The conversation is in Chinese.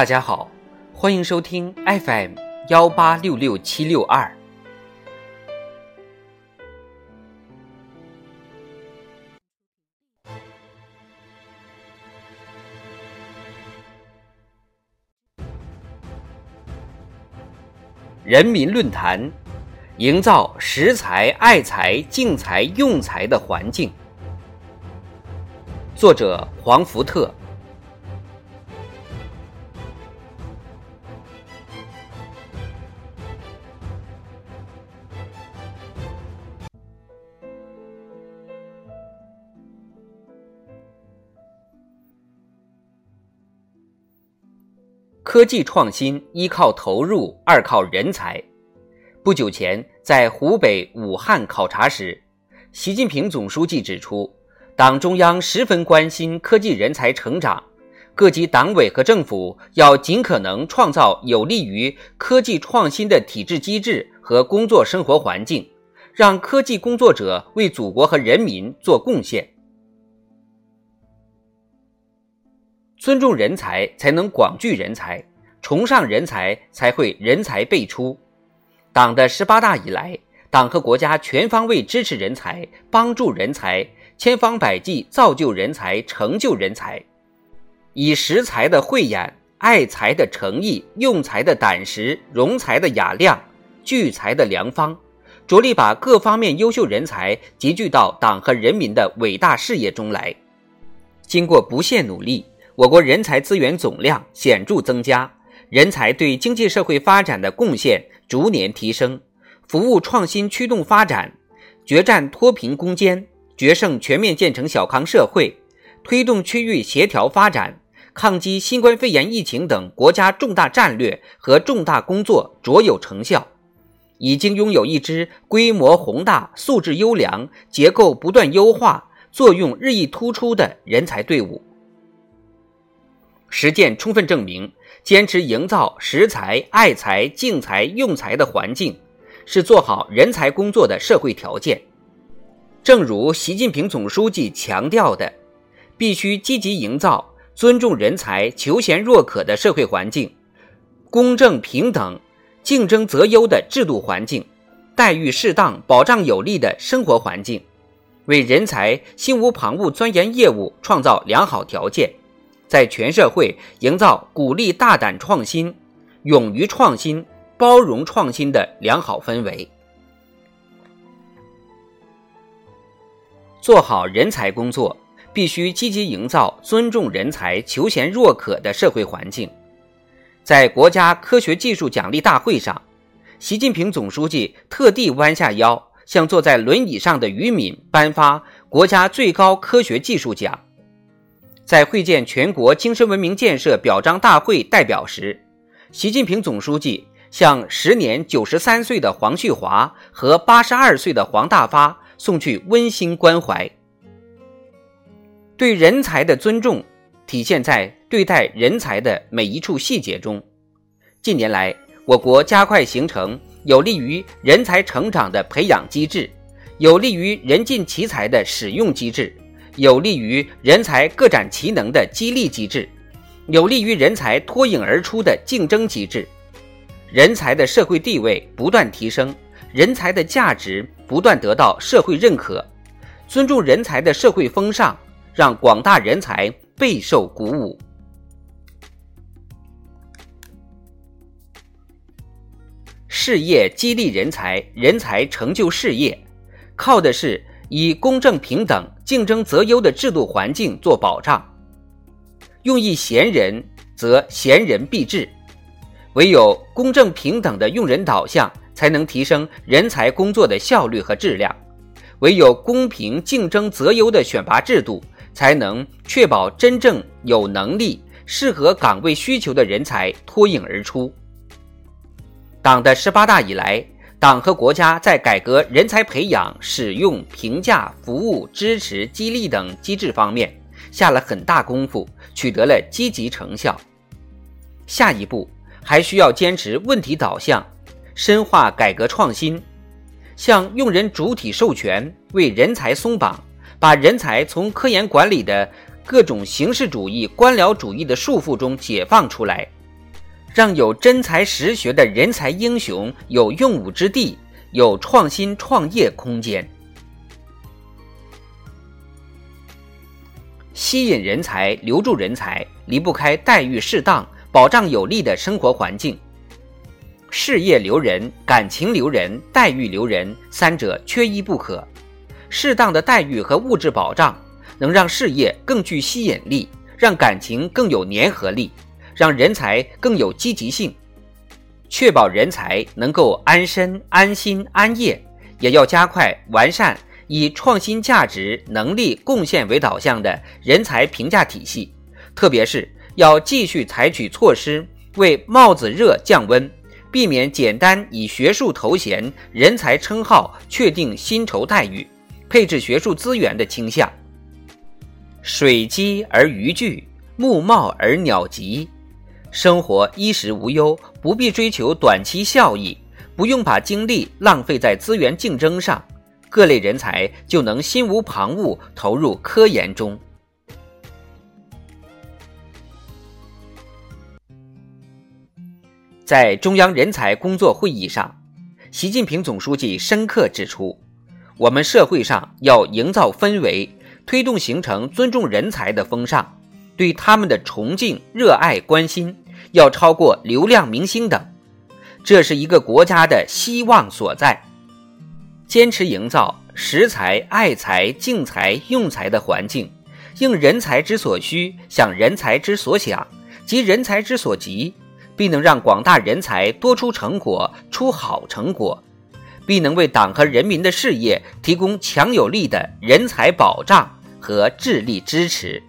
大家好，欢迎收听 FM 幺八六六七六二。人民论坛，营造识才、爱才、敬才、用才的环境。作者：黄福特。科技创新一靠投入，二靠人才。不久前在湖北武汉考察时，习近平总书记指出，党中央十分关心科技人才成长，各级党委和政府要尽可能创造有利于科技创新的体制机制和工作生活环境，让科技工作者为祖国和人民做贡献。尊重人才，才能广聚人才；崇尚人才，才会人才辈出。党的十八大以来，党和国家全方位支持人才，帮助人才，千方百计造就人才，成就人才，以识才的慧眼、爱才的诚意、用才的胆识、容才的雅量、聚才的良方，着力把各方面优秀人才集聚到党和人民的伟大事业中来。经过不懈努力。我国人才资源总量显著增加，人才对经济社会发展的贡献逐年提升，服务创新驱动发展，决战脱贫攻坚，决胜全面建成小康社会，推动区域协调发展，抗击新冠肺炎疫情等国家重大战略和重大工作卓有成效，已经拥有一支规模宏大、素质优良、结构不断优化、作用日益突出的人才队伍。实践充分证明，坚持营造识才、爱才、敬才、用才的环境，是做好人才工作的社会条件。正如习近平总书记强调的，必须积极营造尊重人才、求贤若渴的社会环境，公正平等、竞争择优的制度环境，待遇适当、保障有力的生活环境，为人才心无旁骛钻研业务创造良好条件。在全社会营造鼓励大胆创新、勇于创新、包容创新的良好氛围。做好人才工作，必须积极营造尊重人才、求贤若渴的社会环境。在国家科学技术奖励大会上，习近平总书记特地弯下腰，向坐在轮椅上的于敏颁发国家最高科学技术奖。在会见全国精神文明建设表彰大会代表时，习近平总书记向时年九十三岁的黄旭华和八十二岁的黄大发送去温馨关怀。对人才的尊重体现在对待人才的每一处细节中。近年来，我国加快形成有利于人才成长的培养机制，有利于人尽其才的使用机制。有利于人才各展其能的激励机制，有利于人才脱颖而出的竞争机制，人才的社会地位不断提升，人才的价值不断得到社会认可，尊重人才的社会风尚让广大人才备受鼓舞。事业激励人才，人才成就事业，靠的是。以公正平等、竞争择优的制度环境做保障，用一贤人，则贤人必至。唯有公正平等的用人导向，才能提升人才工作的效率和质量；唯有公平竞争择优的选拔制度，才能确保真正有能力、适合岗位需求的人才脱颖而出。党的十八大以来。党和国家在改革人才培养、使用、评价、服务、支持、激励等机制方面下了很大功夫，取得了积极成效。下一步还需要坚持问题导向，深化改革创新，向用人主体授权，为人才松绑，把人才从科研管理的各种形式主义、官僚主义的束缚中解放出来，让有真才实学的人才英雄有用武之地，有创新创业空间。吸引人才、留住人才，离不开待遇适当、保障有利的生活环境。事业留人、感情留人、待遇留人，三者缺一不可。适当的待遇和物质保障，能让事业更具吸引力，让感情更有粘合力，让人才更有积极性。确保人才能够安身、安心、安业，也要加快完善以创新价值、能力贡献为导向的人才评价体系，特别是要继续采取措施，为帽子热降温。避免简单以学术头衔、人才称号确定薪酬待遇、配置学术资源的倾向。水积而鱼聚，木茂而鸟集。生活衣食无忧，不必追求短期效益，不用把精力浪费在资源竞争上，各类人才就能心无旁骛投入科研中。在中央人才工作会议上，习近平总书记深刻指出，我们社会上要营造氛围，推动形成尊重人才的风尚，对他们的崇敬、热爱、关心要超过流量明星等，这是一个国家的希望所在。坚持营造识才、爱才、敬才、用才的环境，应人才之所需，想人才之所想，急人才之所急。必能让广大人才多出成果、出好成果，必能为党和人民的事业提供强有力的人才保障和智力支持。